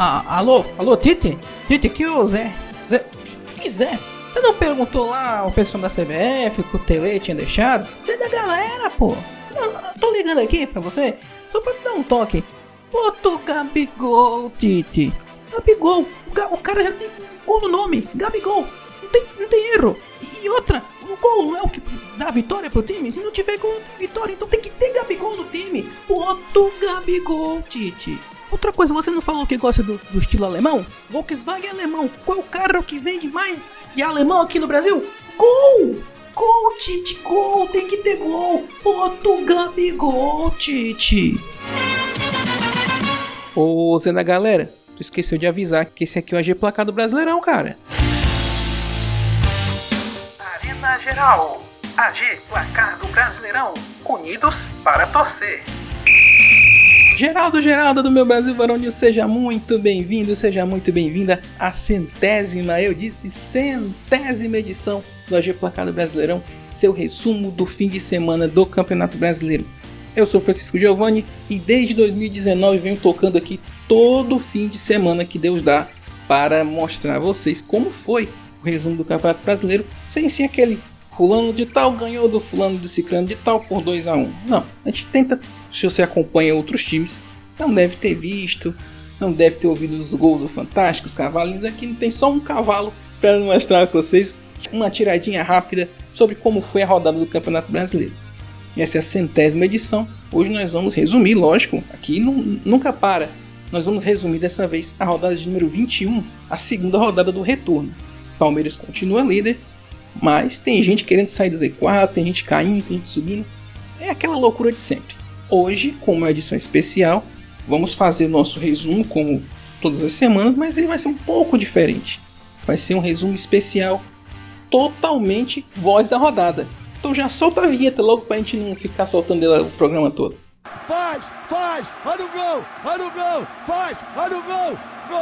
Ah, alô, alô, Tite? Tite, que o Zé? Zé, que Zé? Você não perguntou lá o pessoal da CBF que o Tele tinha deixado? Você é da galera, pô. Eu, eu tô ligando aqui pra você só pra te dar um toque. Bota o Gabigol, Tite. Gabigol. O, o cara já tem gol no nome. Gabigol. Não tem, não tem erro. E, outra, o gol não é o que dá vitória pro time? Se não tiver gol, tem vitória. Então tem que ter Gabigol no time. Bota o Gabigol, Tite. Outra coisa, você não falou que gosta do, do estilo alemão? Volkswagen alemão. Qual é o carro que vende mais de alemão aqui no Brasil? Gol! Gol, Tite, gol! Tem que ter gol! Bota o Gabigol, Tite! Ô, Zé da galera, tu esqueceu de avisar que esse aqui é o AG Placar do Brasileirão, cara. Arena Geral. AG Placar do Brasileirão. Unidos para torcer. Geraldo Geraldo do meu Brasil Varonil, seja muito bem-vindo, seja muito bem-vinda à centésima, eu disse centésima edição do AG Placar do Brasileirão, seu resumo do fim de semana do Campeonato Brasileiro. Eu sou Francisco Giovanni e desde 2019 venho tocando aqui todo fim de semana que Deus dá para mostrar a vocês como foi o resumo do Campeonato Brasileiro, sem ser aquele fulano de tal ganhou do fulano de ciclano de tal por 2 a 1 um. Não, a gente tenta, se você acompanha outros times, não deve ter visto, não deve ter ouvido os gols do Fantástico, os cavalinhos. Aqui não tem só um cavalo para mostrar para vocês uma tiradinha rápida sobre como foi a rodada do Campeonato Brasileiro. Essa é a centésima edição. Hoje nós vamos resumir, lógico, aqui não, nunca para. Nós vamos resumir dessa vez a rodada de número 21, a segunda rodada do retorno. Palmeiras continua líder, mas tem gente querendo sair do Z4, tem gente caindo, tem gente subindo. É aquela loucura de sempre. Hoje, como é uma edição especial, vamos fazer o nosso resumo como todas as semanas, mas ele vai ser um pouco diferente. Vai ser um resumo especial totalmente voz da rodada. Então já solta a vinheta logo pra gente não ficar soltando ela o programa todo. Faz, faz, olha o gol, olha o gol, faz, olha o gol, gol!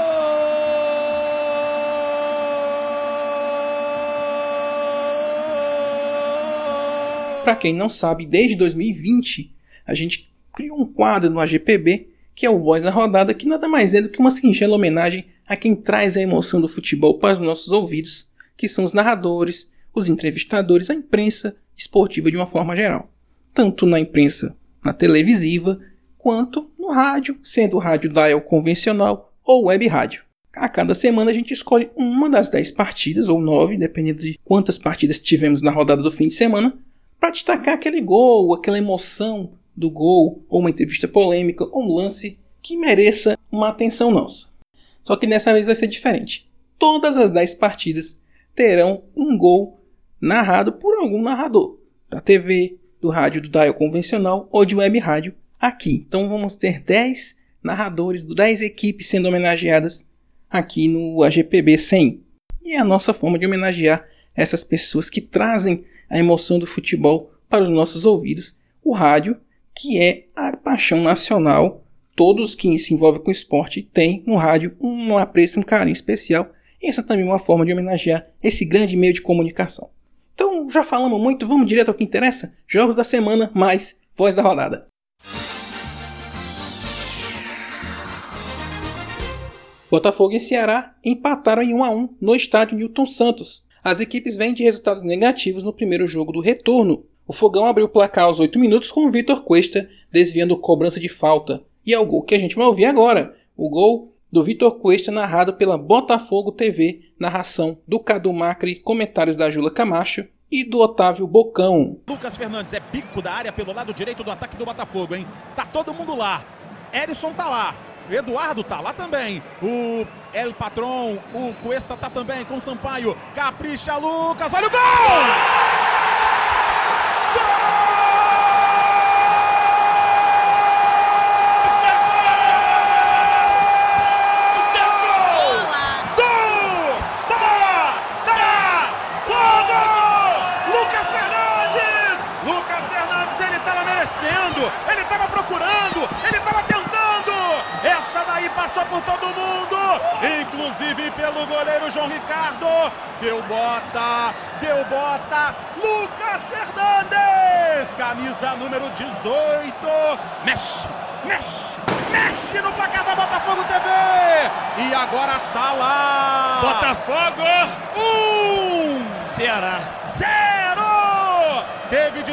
Para quem não sabe, desde 2020 a gente criou um quadro no AGPB que é o Voz da Rodada, que nada mais é do que uma singela homenagem a quem traz a emoção do futebol para os nossos ouvidos, que são os narradores, os entrevistadores, a imprensa esportiva de uma forma geral. Tanto na imprensa na televisiva, quanto no rádio, sendo o rádio dial convencional ou web rádio. A cada semana a gente escolhe uma das 10 partidas, ou 9, dependendo de quantas partidas tivemos na rodada do fim de semana, para destacar aquele gol, aquela emoção do gol, ou uma entrevista polêmica, ou um lance que mereça uma atenção nossa. Só que dessa vez vai ser diferente. Todas as 10 partidas terão um gol narrado por algum narrador, da TV, do rádio do dial convencional ou de web rádio aqui. Então vamos ter 10 narradores, 10 equipes sendo homenageadas aqui no AGPB 100. E é a nossa forma de homenagear essas pessoas que trazem a emoção do futebol para os nossos ouvidos. O rádio, que é a paixão nacional, todos que se envolvem com esporte têm no rádio um apreço, um carinho especial. E essa também é uma forma de homenagear esse grande meio de comunicação. Então, já falamos muito, vamos direto ao que interessa? Jogos da semana mais voz da rodada. Botafogo e Ceará empataram em 1 a 1 no estádio Newton Santos. As equipes vêm de resultados negativos no primeiro jogo do retorno. O Fogão abriu o placar aos 8 minutos com o Vitor Cuesta desviando cobrança de falta. E é o gol que a gente vai ouvir agora. O gol do Vitor Cuesta narrado pela Botafogo TV, narração do Cadu Macri, comentários da Jula Camacho e do Otávio Bocão. Lucas Fernandes é bico da área pelo lado direito do ataque do Botafogo, hein? Tá todo mundo lá. Erisson tá lá. Eduardo tá lá também. O El Patron, o Cuesta tá também com o Sampaio. Capricha Lucas, olha o gol! Gol! Pelo goleiro João Ricardo. Deu bota, deu bota. Lucas Fernandes, camisa número 18. Mexe, mexe, mexe no placar da Botafogo TV. E agora tá lá. Botafogo! Um, Ceará.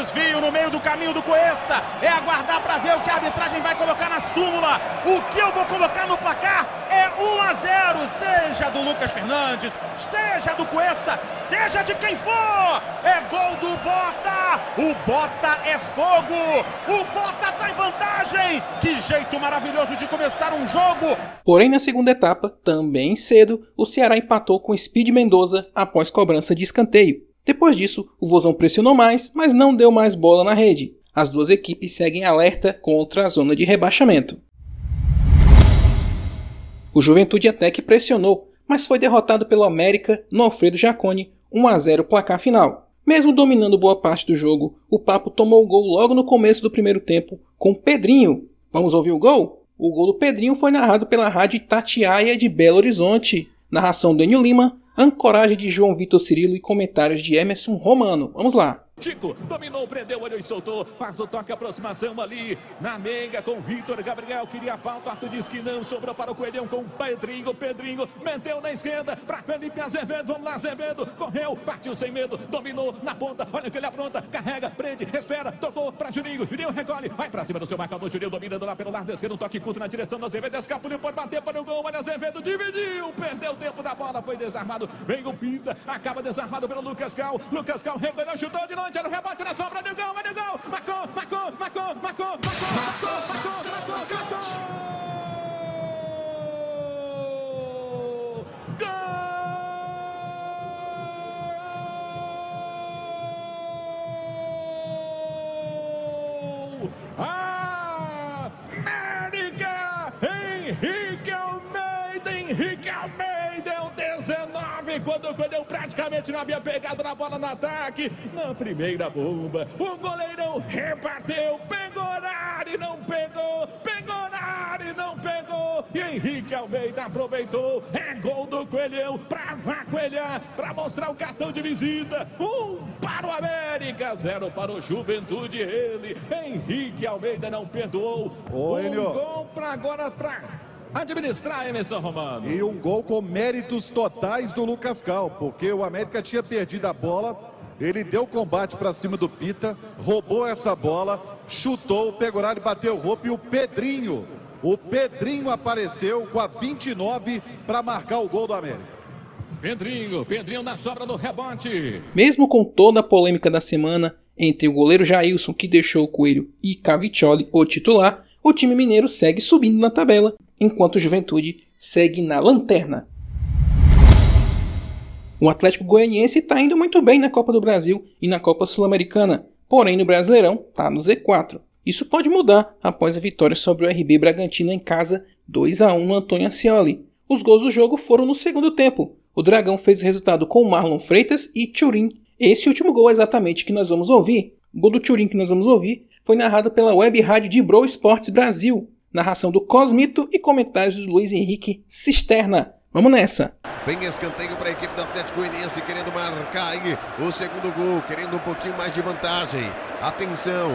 Desvio no meio do caminho do Cuesta. É aguardar para ver o que a arbitragem vai colocar na súmula. O que eu vou colocar no placar é 1 a 0, seja do Lucas Fernandes, seja do Cuesta, seja de quem for. É gol do Bota. O Bota é fogo. O Bota tá em vantagem. Que jeito maravilhoso de começar um jogo. Porém, na segunda etapa, também cedo, o Ceará empatou com Speed Mendoza após cobrança de escanteio. Depois disso, o Vozão pressionou mais, mas não deu mais bola na rede. As duas equipes seguem alerta contra a zona de rebaixamento. O Juventude até que pressionou, mas foi derrotado pelo América no Alfredo Jaconi, 1 a 0 placar final. Mesmo dominando boa parte do jogo, o Papo tomou o gol logo no começo do primeiro tempo com Pedrinho. Vamos ouvir o gol? O gol do Pedrinho foi narrado pela rádio Tatiaia de Belo Horizonte. Narração do Enio Lima, ancoragem de João Vitor Cirilo e comentários de Emerson Romano. Vamos lá. Tico dominou, prendeu, olhou e soltou. Faz o toque, aproximação ali na meiga com Vitor Gabriel. Queria falta, Arthur disse que não. Sobrou para o Coelhão com o Pedrinho. Pedrinho meteu na esquerda para Felipe Azevedo. Vamos lá, Azevedo. Correu, partiu sem medo, dominou na ponta. Olha que ele apronta, carrega, prende, espera. Tocou para Juninho. Juninho recolhe, vai para cima do seu marcador. Juninho dominando lá pelo lado esquerdo. Um toque curto na direção do Azevedo. Escapuliu, pode bater para o gol. Olha, Azevedo dividiu, perdeu o tempo da bola, foi desarmado. Vem o Pinta, acaba desarmado pelo Lucas Cal. Lucas Cal recolheu, chutou de longe. Olha o rebote na sombra do gol, olha o gol. Marcou, marcou, marcou, marcou, marcou, marcou, marcou, marcou, marcou. Praticamente não havia pegado na bola no ataque. Na primeira bomba, o goleirão rebateu, pegou na área e não pegou, pegou na área e não pegou. E Henrique Almeida aproveitou, é gol do Coelhão pra vacoelhar, pra mostrar o cartão de visita. Um para o América, zero para o Juventude. Ele, Henrique Almeida não perdoou. Ô, um Enio. gol para agora para administrar Emerson Romano. E um gol com méritos totais do Lucas Cal, porque o América tinha perdido a bola, ele deu combate para cima do Pita, roubou essa bola, chutou, o Pegorari bateu o roupa e o Pedrinho, o Pedrinho apareceu com a 29 para marcar o gol do América. Pedrinho, Pedrinho na sobra do rebote. Mesmo com toda a polêmica da semana entre o goleiro Jailson, que deixou o Coelho, e Caviccioli, o titular, o time mineiro segue subindo na tabela, enquanto o Juventude segue na lanterna. O Atlético Goianiense está indo muito bem na Copa do Brasil e na Copa Sul-Americana, porém no Brasileirão está no Z4. Isso pode mudar após a vitória sobre o RB Bragantino em casa 2 a 1 no Antônio Ascioli. Os gols do jogo foram no segundo tempo. O Dragão fez o resultado com Marlon Freitas e Turin. Esse último gol é exatamente que nós vamos ouvir. O gol do Turin que nós vamos ouvir foi narrado pela web rádio de Bro Esportes Brasil. Narração do Cosmito e comentários do Luiz Henrique Cisterna. Vamos nessa! Vem escanteio para a equipe do Atlético Goianiense querendo marcar aí o segundo gol, querendo um pouquinho mais de vantagem. Atenção,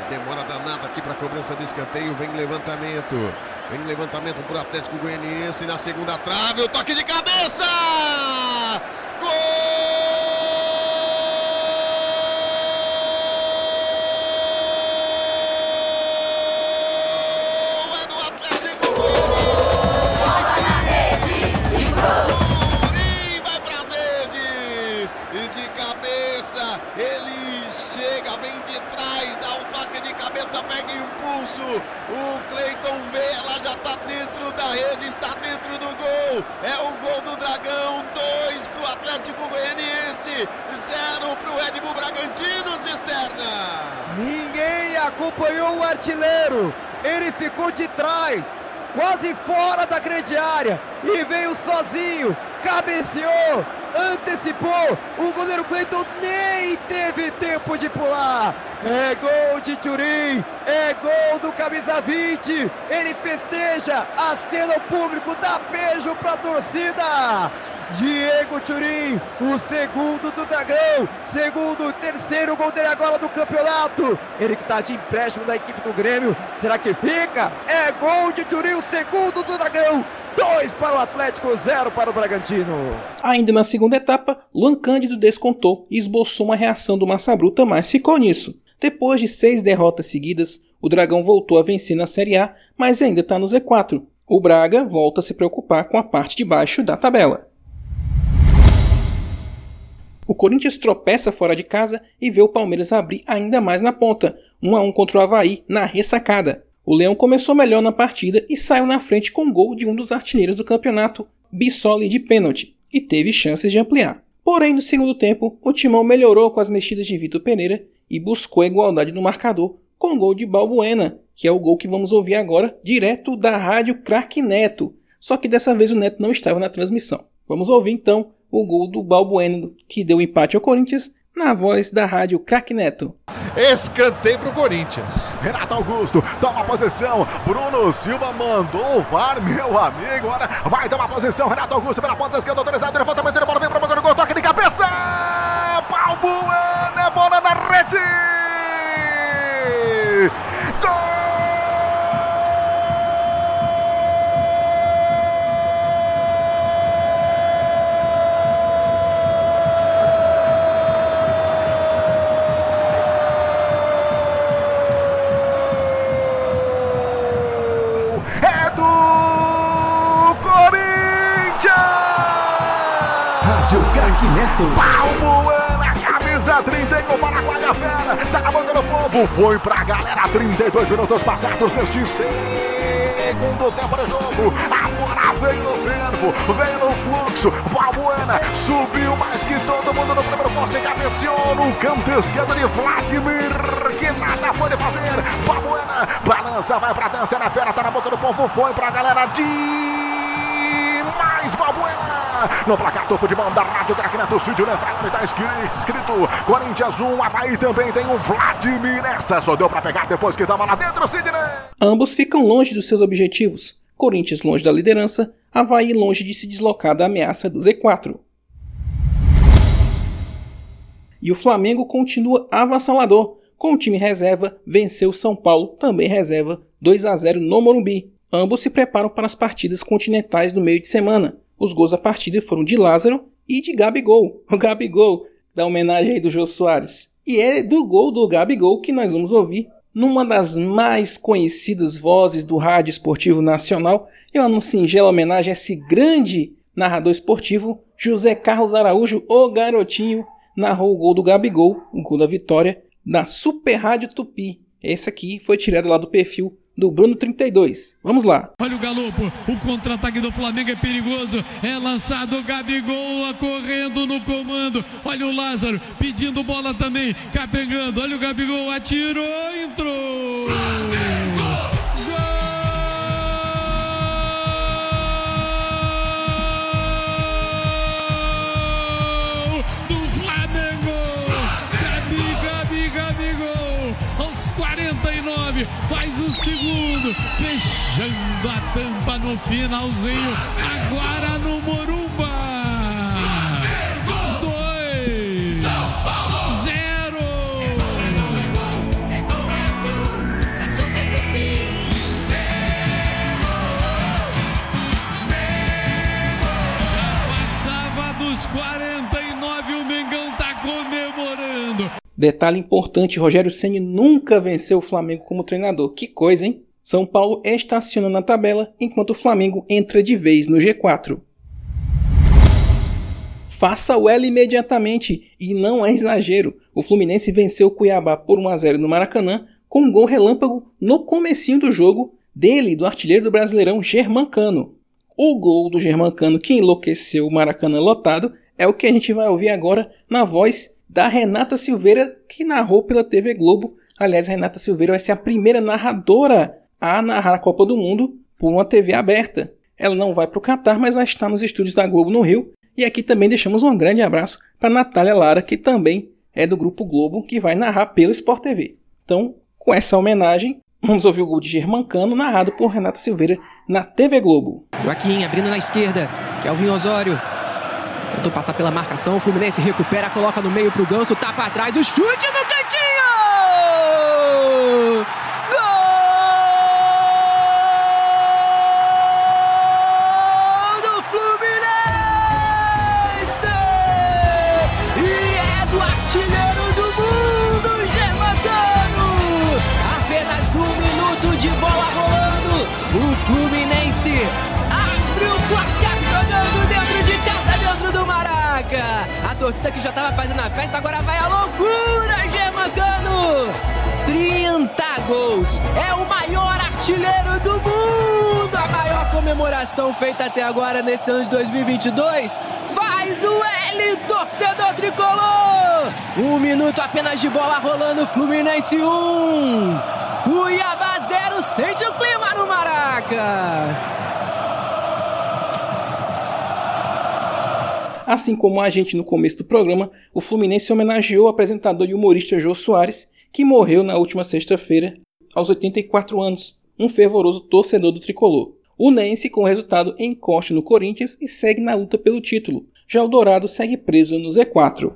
é demora danada aqui para a cobrança do escanteio. Vem levantamento, vem levantamento para o Atlético Goianiense na segunda trave. O toque de cabeça! Gol! Pega impulso. O Cleiton Vela já está dentro da rede, está dentro do gol. É o gol do Dragão, dois para o Atlético Goianiense, zero para o Red Bull Bragantino, Cisterna. Ninguém acompanhou o artilheiro. Ele ficou de trás, quase fora da grande área e veio sozinho, cabeceou, antecipou, o goleiro Cleiton nem teve tempo de pular. É gol de Turim, é gol do camisa 20. Ele festeja, acena o público, dá beijo pra torcida. Diego Turim, o segundo do Dragão, segundo, terceiro gol dele agora do campeonato. Ele que tá de empréstimo da equipe do Grêmio, será que fica? É gol de Turim, o segundo do Dragão. 2 para o Atlético, 0 para o Bragantino. Ainda na segunda etapa, Luan Cândido descontou e esboçou uma reação do Massa Bruta, mas ficou nisso. Depois de seis derrotas seguidas, o Dragão voltou a vencer na Série A, mas ainda está no Z4. O Braga volta a se preocupar com a parte de baixo da tabela. O Corinthians tropeça fora de casa e vê o Palmeiras abrir ainda mais na ponta, 1 a 1 contra o Havaí na ressacada. O Leão começou melhor na partida e saiu na frente com o gol de um dos artilheiros do campeonato, Bissoli de pênalti, e teve chances de ampliar. Porém, no segundo tempo, o Timão melhorou com as mexidas de Vitor Pereira e buscou a igualdade no marcador com o gol de Balbuena, que é o gol que vamos ouvir agora direto da rádio Crack Neto. Só que dessa vez o Neto não estava na transmissão. Vamos ouvir então o gol do Balbuena que deu empate ao Corinthians na voz da rádio Crack Neto. Escanteio pro Corinthians. Renato Augusto toma posição. Bruno Silva mandou o VAR, meu amigo. Agora vai tomar posição. Renato Augusto pela ponta esquerda, autorizado. Levantamento de bola, vem pra boca do gol. Toque de cabeça. Pau Bueno, bola na rede. Rádio Crack Neto. Palmoana, camisa 31 para a Guaiafera, tá na boca do povo, foi pra galera, 32 minutos passados neste segundo tempo do jogo, a bola veio no fervo, veio no fluxo, Palmoana subiu mais que todo mundo no primeiro poste, cabeceou no canto esquerdo de Vladimir, que nada pode fazer, Palmoana balança, vai pra dança, na fera, tá na boca do povo, foi pra galera de do futebol da Rádio Crackneto Cídio Nevragoni tá escrito, escrito Corinthians 1, Havaí também tem um Vladimir nessa. Só deu pra pegar depois que tava lá dentro, Sidney. Ambos ficam longe dos seus objetivos. Corinthians longe da liderança, Havaí longe de se deslocar da ameaça do Z4. E o Flamengo continua avassalador. Com o time reserva, venceu o São Paulo, também reserva, 2 a 0 no Morumbi. Ambos se preparam para as partidas continentais do meio de semana. Os gols da partida foram de Lázaro e de Gabigol. O Gabigol, da homenagem aí do Jô Soares. E é do gol do Gabigol que nós vamos ouvir numa das mais conhecidas vozes do rádio esportivo nacional. É uma singela homenagem a esse grande narrador esportivo, José Carlos Araújo, o garotinho, narrou o gol do Gabigol, o gol da vitória, na Super Rádio Tupi. Esse aqui foi tirado lá do perfil do Bruno 32. Vamos lá. Olha o Galopo, o contra-ataque do Flamengo é perigoso. É lançado o Gabigol correndo no comando. Olha o Lázaro pedindo bola também, capengando. Olha o Gabigol, atirou, entrou. Gol o segundo, fechando a tampa no finalzinho, agora no Morumba. Detalhe importante, Rogério Ceni nunca venceu o Flamengo como treinador. Que coisa, hein? São Paulo estaciona na tabela, enquanto o Flamengo entra de vez no G4. Faça o L imediatamente, e não é exagero. O Fluminense venceu o Cuiabá por 1 a 0 no Maracanã, com um gol relâmpago no comecinho do jogo, dele, do artilheiro do Brasileirão, Germancano. O gol do Germancano que enlouqueceu o Maracanã lotado é o que a gente vai ouvir agora na voz da Renata Silveira, que narrou pela TV Globo. Aliás, Renata Silveira vai ser a primeira narradora a narrar a Copa do Mundo por uma TV aberta. Ela não vai para o Catar, mas vai estar nos estúdios da Globo no Rio E aqui também deixamos um grande abraço para Natália Lara, que também é do Grupo Globo, que vai narrar pelo Sport TV. Então, com essa homenagem, vamos ouvir o gol de Germancano narrado por Renata Silveira na TV Globo. Joaquim abrindo na esquerda, Kelvin Osório. Tentou passar pela marcação, o Fluminense recupera, coloca no meio pro Ganso, tapa atrás, o chute no cantinho! Já estava fazendo a festa agora vai à loucura, Germano! 30 gols. É o maior artilheiro do mundo. A maior comemoração feita até agora nesse ano de 2022. Faz o L, torcedor tricolor. Um minuto apenas de bola rolando. Fluminense 1. Um. Cuiabá 0. Sente o clima no Maraca. Assim como a gente no começo do programa, o Fluminense homenageou o apresentador e humorista Jô Soares, que morreu na última sexta-feira, aos 84 anos, um fervoroso torcedor do tricolor. O Nense, com o resultado, encosta no Corinthians e segue na luta pelo título. Já o Dourado segue preso no Z4.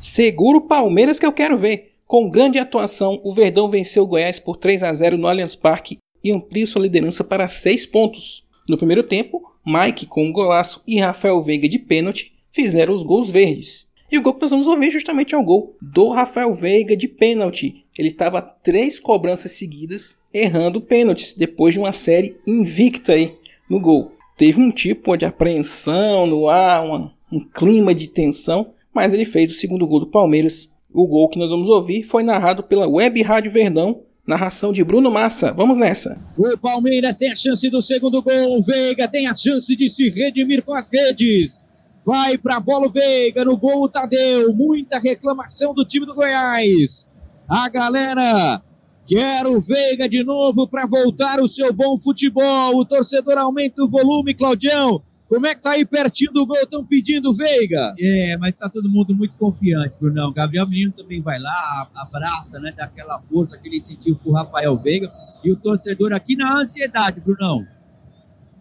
Seguro Palmeiras que eu quero ver. Com grande atuação, o Verdão venceu o Goiás por 3 a 0 no Allianz Parque e amplia sua liderança para 6 pontos. No primeiro tempo, Mike com um golaço e Rafael Veiga de pênalti fizeram os gols verdes. E o gol que nós vamos ouvir justamente é o gol do Rafael Veiga de pênalti. Ele estava três cobranças seguidas errando pênaltis depois de uma série invicta aí no gol. Teve um tipo de apreensão no ar, uma, um clima de tensão, mas ele fez o segundo gol do Palmeiras. O gol que nós vamos ouvir foi narrado pela Web Rádio Verdão, narração de Bruno Massa. Vamos nessa. O Palmeiras tem a chance do segundo gol. O Veiga tem a chance de se redimir com as redes. Vai para bola o Veiga, no gol o Tadeu. Muita reclamação do time do Goiás. A galera quer o Veiga de novo para voltar o seu bom futebol. O torcedor aumenta o volume, Claudião. Como é que tá aí pertinho do gol? Estão pedindo Veiga. É, mas tá todo mundo muito confiante, Brunão. Gabriel Menino também vai lá, abraça, né? Dá aquela força, aquele incentivo pro Rafael Veiga. E o torcedor aqui na ansiedade, Brunão.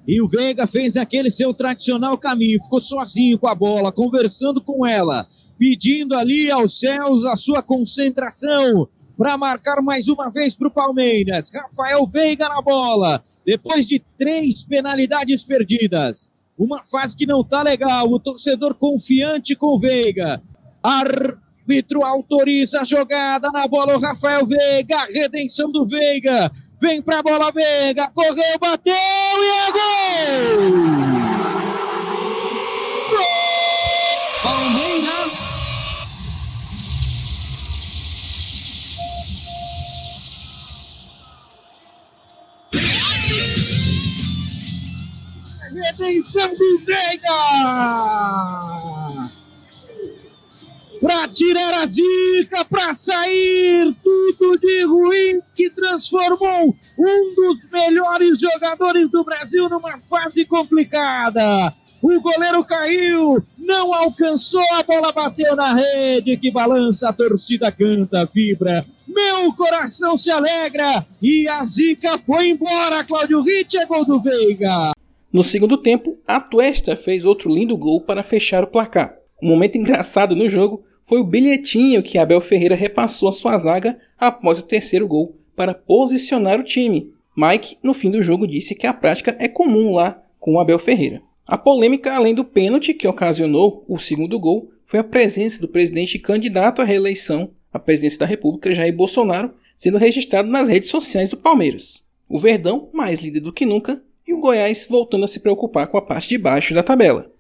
E o Veiga fez aquele seu tradicional caminho, ficou sozinho com a bola, conversando com ela, pedindo ali aos céus a sua concentração para marcar mais uma vez para o Palmeiras. Rafael Veiga na bola, depois de três penalidades perdidas. Uma fase que não tá legal, o torcedor confiante com o Veiga. Árbitro autoriza a jogada na bola, o Rafael Veiga, a redenção do Veiga. Vem pra bola, Veiga. Correu, bateu e é! Gol! Redenção do Veiga! para tirar a zica, para sair tudo de ruim que transformou um dos melhores jogadores do Brasil numa fase complicada. O goleiro caiu, não alcançou, a bola bateu na rede, que balança, a torcida canta, vibra. Meu coração se alegra e a zica foi embora. Cláudio Ritt é gol do Veiga. No segundo tempo, a Tuesta fez outro lindo gol para fechar o placar. Um momento engraçado no jogo foi o bilhetinho que Abel Ferreira repassou à sua zaga após o terceiro gol para posicionar o time. Mike, no fim do jogo, disse que a prática é comum lá com o Abel Ferreira. A polêmica, além do pênalti que ocasionou o segundo gol, foi a presença do presidente candidato à reeleição à presidência da República, Jair Bolsonaro, sendo registrado nas redes sociais do Palmeiras. O Verdão, mais líder do que nunca, e o Goiás voltando a se preocupar com a parte de baixo da tabela.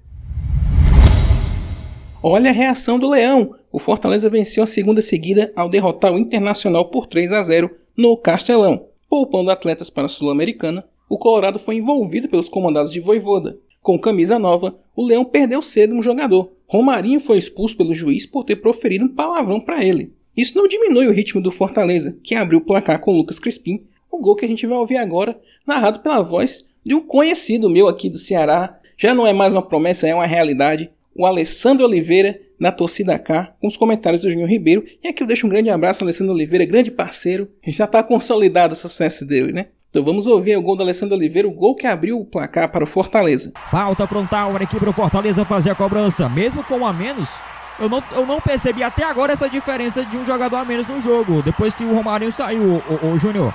Olha a reação do Leão. O Fortaleza venceu a segunda seguida ao derrotar o Internacional por 3 a 0 no Castelão. Poupando atletas para a Sul-Americana, o Colorado foi envolvido pelos comandados de Voivoda. Com camisa nova, o Leão perdeu cedo um jogador. Romarinho foi expulso pelo juiz por ter proferido um palavrão para ele. Isso não diminui o ritmo do Fortaleza, que abriu o placar com Lucas Crispim, o gol que a gente vai ouvir agora, narrado pela voz de um conhecido meu aqui do Ceará. Já não é mais uma promessa, é uma realidade. O Alessandro Oliveira, na torcida K, com os comentários do Júnior Ribeiro. E aqui eu deixo um grande abraço ao Alessandro Oliveira, grande parceiro. Já está consolidado o sucesso dele, né? Então vamos ouvir o gol do Alessandro Oliveira, o gol que abriu o placar para o Fortaleza. Falta frontal, a equipe do Fortaleza fazer a cobrança, mesmo com a menos. Eu não, eu não percebi até agora essa diferença de um jogador a menos no jogo, depois que o Romarinho saiu, o, o, o Júnior.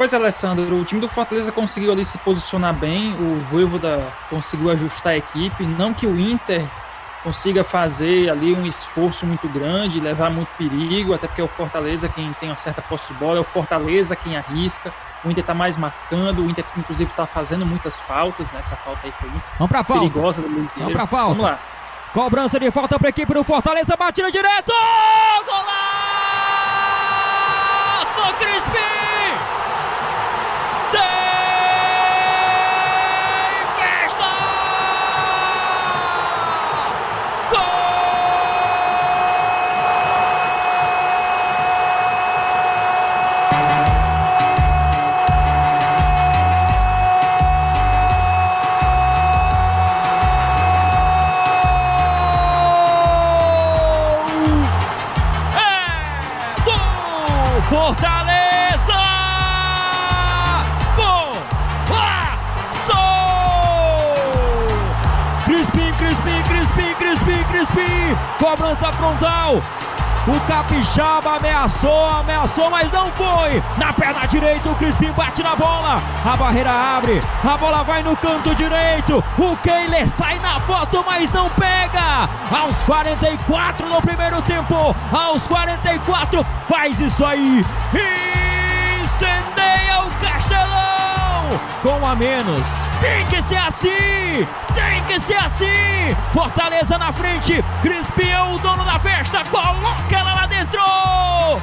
Pois, Alessandro, o time do Fortaleza conseguiu ali se posicionar bem, o Voivoda conseguiu ajustar a equipe, não que o Inter consiga fazer ali um esforço muito grande, levar muito perigo, até porque é o Fortaleza quem tem uma certa posse de bola, é o Fortaleza quem arrisca, o Inter está mais marcando, o Inter inclusive está fazendo muitas faltas, né? Essa falta aí foi muito Vamos pra perigosa falta. do Vamos pra falta. Vamos lá. Cobrança de falta para a equipe do Fortaleza, batida direto! Golaço, Crispim! Ameaçou, mas não foi. Na perna direita, o Crispim bate na bola. A barreira abre, a bola vai no canto direito. O Keiler sai na foto, mas não pega. Aos 44 no primeiro tempo, aos 44, faz isso aí. Incendeia o Castelão! Com a menos. Tem que ser assim! Tem que ser assim! Fortaleza na frente, Crispim é o dono da festa, coloca ela lá dentro!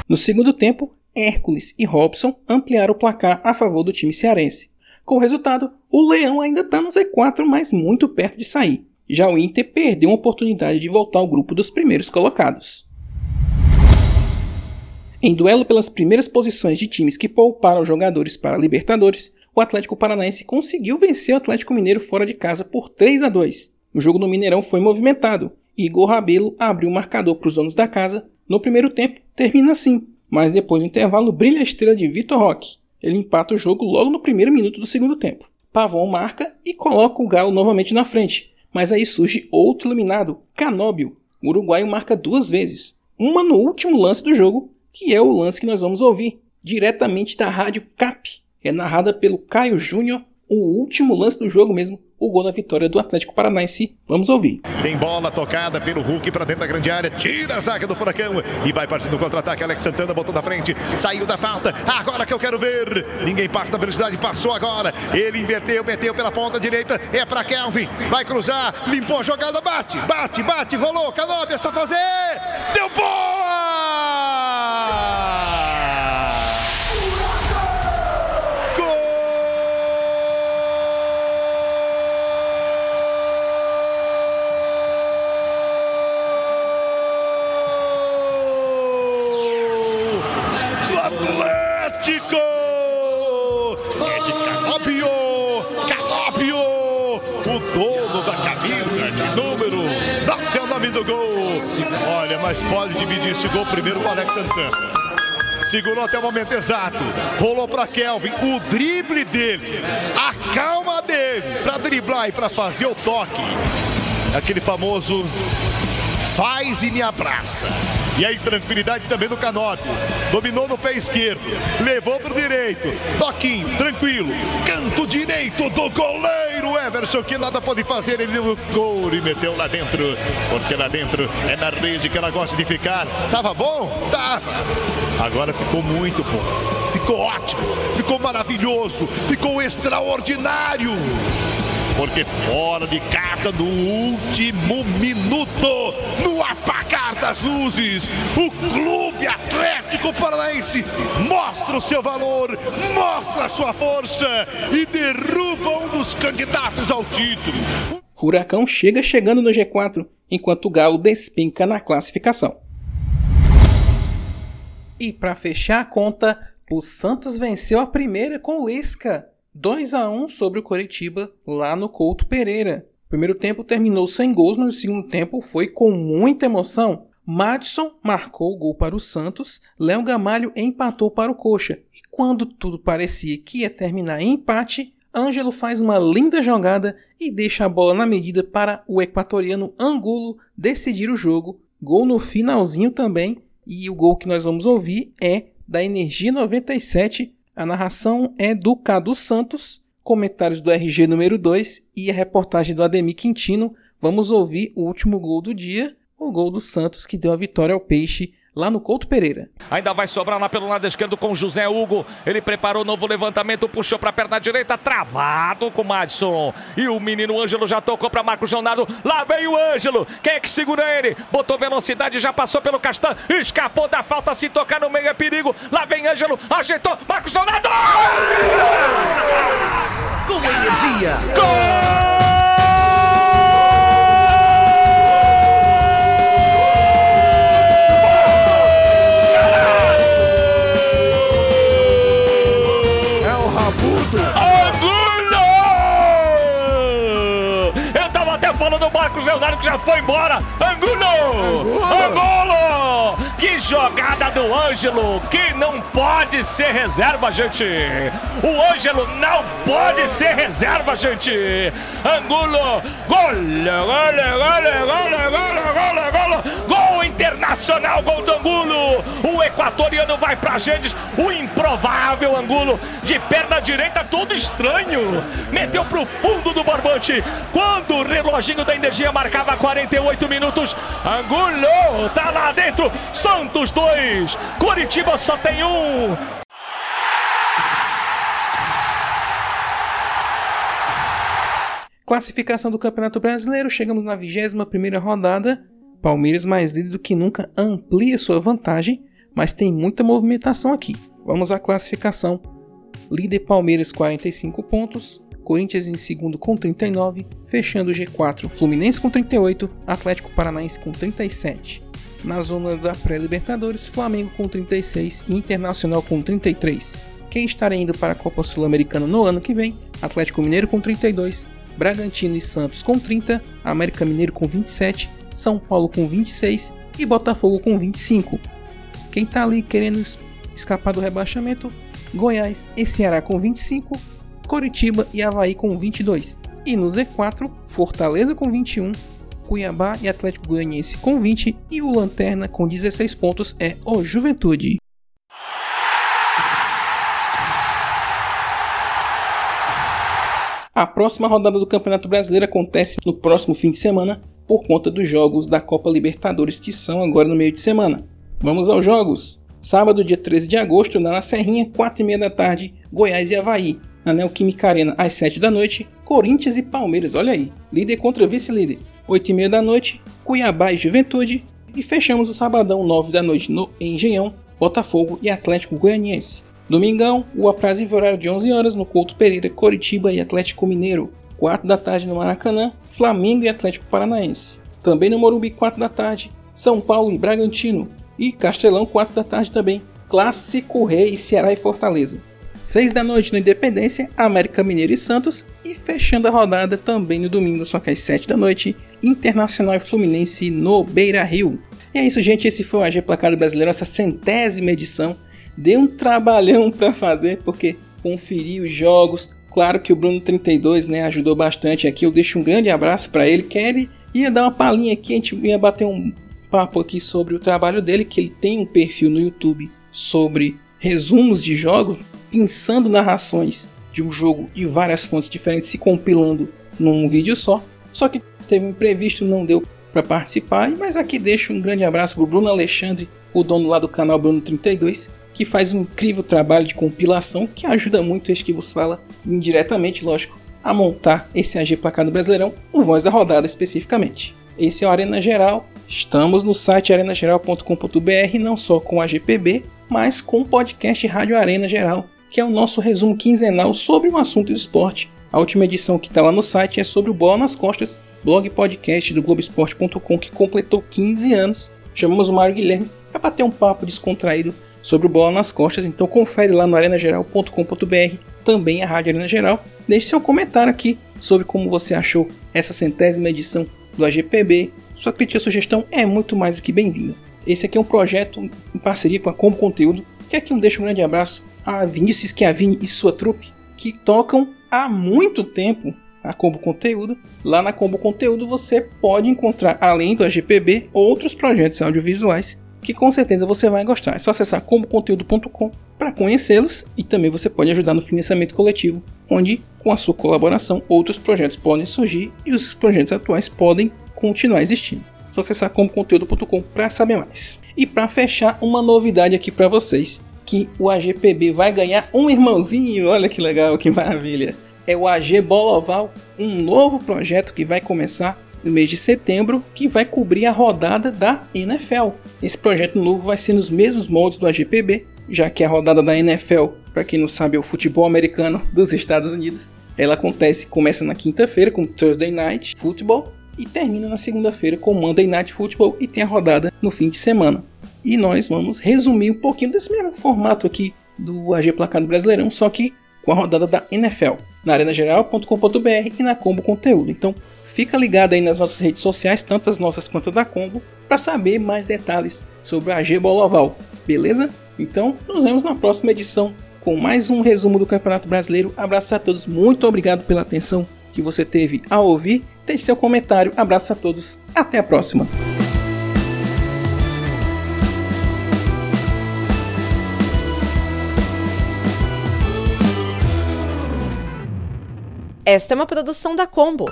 No segundo tempo, Hércules e Robson ampliaram o placar a favor do time cearense. Com o resultado, o Leão ainda está no Z4, mas muito perto de sair. Já o Inter perdeu uma oportunidade de voltar ao grupo dos primeiros colocados. Em duelo pelas primeiras posições de times que pouparam jogadores para Libertadores, o Atlético Paranaense conseguiu vencer o Atlético Mineiro fora de casa por 3 a 2. O jogo no Mineirão foi movimentado. Igor Rabelo abriu o marcador para os donos da casa. No primeiro tempo, termina assim, mas depois do intervalo brilha a estrela de Vitor Roque. Ele empata o jogo logo no primeiro minuto do segundo tempo. Pavon marca e coloca o Galo novamente na frente, mas aí surge outro iluminado, Canóbio. O uruguaio marca duas vezes, uma no último lance do jogo, que é o lance que nós vamos ouvir, diretamente da rádio CAP. É narrada pelo Caio Júnior, o último lance do jogo mesmo, o gol da vitória do Atlético Paranaense. Vamos ouvir. Tem bola tocada pelo Hulk para dentro da grande área, tira a zaga do Furacão e vai partindo no contra-ataque. Alex Santana botou na frente, saiu da falta. Agora que eu quero ver. Ninguém passa na velocidade, passou agora. Ele inverteu, meteu pela ponta direita. É para Kelvin, vai cruzar, limpou a jogada, bate, bate, bate, rolou. Canóbia, é só fazer. Deu boa! Olha, mas pode dividir esse gol primeiro o Alex Santana. Segurou até o momento exato. Rolou para Kelvin. O drible dele. A calma dele. Para driblar e para fazer o toque. Aquele famoso faz e me abraça. E aí, tranquilidade também do Canóbio. Dominou no pé esquerdo, levou pro direito. Toquinho, tranquilo. Canto direito do goleiro Everson, que nada pode fazer. Ele deu o gol e meteu lá dentro. Porque lá dentro é na rede que ela gosta de ficar. Tava bom? Tava. Agora ficou muito bom. Ficou ótimo. Ficou maravilhoso. Ficou extraordinário porque fora de casa no último minuto, no apagar das luzes, o Clube Atlético Paranaense mostra o seu valor, mostra a sua força e derruba um dos candidatos ao título. Furacão chega chegando no G4, enquanto o Galo despenca na classificação. E para fechar a conta, o Santos venceu a primeira com o Lisca. 2 a 1 sobre o Coritiba lá no Couto Pereira. O primeiro tempo terminou sem gols, mas o segundo tempo foi com muita emoção. Madison marcou o gol para o Santos, Léo Gamalho empatou para o Coxa. E quando tudo parecia que ia terminar em empate, Ângelo faz uma linda jogada e deixa a bola na medida para o equatoriano Angulo decidir o jogo. Gol no finalzinho também, e o gol que nós vamos ouvir é da Energia 97. A narração é do Cadu Santos, comentários do RG número 2 e a reportagem do Ademir Quintino. Vamos ouvir o último gol do dia, o gol do Santos que deu a vitória ao Peixe lá no Couto Pereira. Ainda vai sobrar lá pelo lado esquerdo com José Hugo. Ele preparou o novo levantamento, puxou para a perna direita, travado com o Madison. E o menino Ângelo já tocou para Marcos Leonardo. Lá vem o Ângelo. Quem é que segura ele? Botou velocidade, já passou pelo Castan. Escapou da falta, se tocar no meio é perigo. Lá vem Ângelo, ajeitou. Marcos Leonardo! Com energia. Gol! Foi embora. Angulo! Angulo! Que jogada do Ângelo, que não pode ser reserva, gente. O Ângelo não pode ser reserva, gente. Angulo, gol, gol, gol, gol, gol, gol, gol, gol internacional, gol do Angulo. O equatoriano vai pra Gendes, o improvável Angulo, de perna direita, todo estranho. Meteu pro fundo do barbante. Quando o reloginho da energia marcava 48 minutos, Angulo tá lá dentro. Santos 2, Curitiba só tem um. Classificação do Campeonato Brasileiro, chegamos na 21ª rodada. Palmeiras mais líder do que nunca amplia sua vantagem, mas tem muita movimentação aqui. Vamos à classificação. Líder Palmeiras 45 pontos, Corinthians em segundo com 39, fechando o G4 Fluminense com 38, Atlético Paranaense com 37. Na zona da pré-Libertadores, Flamengo com 36 e Internacional com 33. Quem estará indo para a Copa Sul-Americana no ano que vem? Atlético Mineiro com 32, Bragantino e Santos com 30, América Mineiro com 27, São Paulo com 26 e Botafogo com 25. Quem está ali querendo escapar do rebaixamento? Goiás e Ceará com 25, Coritiba e Havaí com 22. E no Z4, Fortaleza com 21, Cuiabá e Atlético Goianiense com 20 e o Lanterna com 16 pontos é o Juventude. A próxima rodada do Campeonato Brasileiro acontece no próximo fim de semana por conta dos jogos da Copa Libertadores que são agora no meio de semana. Vamos aos jogos. Sábado, dia 13 de agosto, na Serrinha, 4 e meia da tarde, Goiás e Havaí. Na Neoquímica Arena, às 7 da noite, Corinthians e Palmeiras, olha aí. Líder contra vice-líder. 8 e meia da noite, Cuiabá e Juventude. E fechamos o sabadão, 9 da noite, no Engenhão, Botafogo e Atlético Goianiense. Domingão, o aprazível horário de 11 horas no Couto Pereira, Coritiba e Atlético Mineiro. 4 da tarde no Maracanã, Flamengo e Atlético Paranaense. Também no Morumbi, 4 da tarde, São Paulo e Bragantino. E Castelão, 4 da tarde também, Clássico Rei, Ceará e Fortaleza. 6 da noite no Independência, América Mineiro e Santos. E fechando a rodada também no domingo, só que às 7 da noite, Internacional e Fluminense no Beira Rio. E é isso, gente. Esse foi o AG Placado Brasileiro, essa centésima edição. Deu um trabalhão para fazer, porque conferir os jogos. Claro que o Bruno 32 né, ajudou bastante aqui. Eu deixo um grande abraço para ele, que ele ia dar uma palhinha aqui, a gente ia bater um papo aqui sobre o trabalho dele, que ele tem um perfil no YouTube sobre resumos de jogos, pensando narrações de um jogo e várias fontes diferentes se compilando num vídeo só. Só que teve um imprevisto, não deu para participar, mas aqui deixo um grande abraço pro Bruno Alexandre, o dono lá do canal Bruno 32, que faz um incrível trabalho de compilação que ajuda muito este que vos fala, indiretamente, lógico, a montar esse AG Placado Brasileirão, o Voz da Rodada especificamente. Esse é o Arena Geral. Estamos no site arenageral.com.br, não só com a GPB, mas com o podcast Rádio Arena Geral, que é o nosso resumo quinzenal sobre um assunto do esporte. A última edição que está lá no site é sobre o Bola nas Costas, blog podcast do Globoesporte.com que completou 15 anos. Chamamos o Mário Guilherme para bater um papo descontraído sobre o Bola nas Costas, então confere lá no arenageral.com.br, também a Rádio Arena Geral. Deixe seu comentário aqui sobre como você achou essa centésima edição do AGPB. Sua crítica e sugestão é muito mais do que bem-vinda. Esse aqui é um projeto em parceria com a Como Conteúdo, que aqui um deixo um grande abraço a Vinícius Schiavini e sua trupe, que tocam há muito tempo a Combo Conteúdo. Lá na Combo Conteúdo você pode encontrar, além do AGPB, outros projetos audiovisuais que com certeza você vai gostar. É só acessar comboconteúdo.com para conhecê-los e também você pode ajudar no financiamento coletivo, onde com a sua colaboração outros projetos podem surgir e os projetos atuais podem continuar existindo. É só acessar comboconteúdo.com para saber mais. E para fechar, uma novidade aqui para vocês, que o AGPB vai ganhar um irmãozinho. Olha que legal, que maravilha é o AG Bola Oval, um novo projeto que vai começar no mês de setembro, que vai cobrir a rodada da NFL. Esse projeto novo vai ser nos mesmos moldes do AGPB, já que a rodada da NFL, para quem não sabe, é o futebol americano dos Estados Unidos. Ela acontece, começa na quinta-feira com Thursday Night Football e termina na segunda-feira com Monday Night Football e tem a rodada no fim de semana. E nós vamos resumir um pouquinho desse mesmo formato aqui do AG Placado Brasileirão, só que com a rodada da NFL, na arenageral.com.br e na Combo Conteúdo. Então, fica ligado aí nas nossas redes sociais, tanto as nossas quanto a da Combo, para saber mais detalhes sobre a AG Bola Oval, beleza? Então, nos vemos na próxima edição com mais um resumo do Campeonato Brasileiro. Abraço a todos, muito obrigado pela atenção que você teve ao ouvir. Deixe seu comentário, abraço a todos, até a próxima. Esta é uma produção da Combo.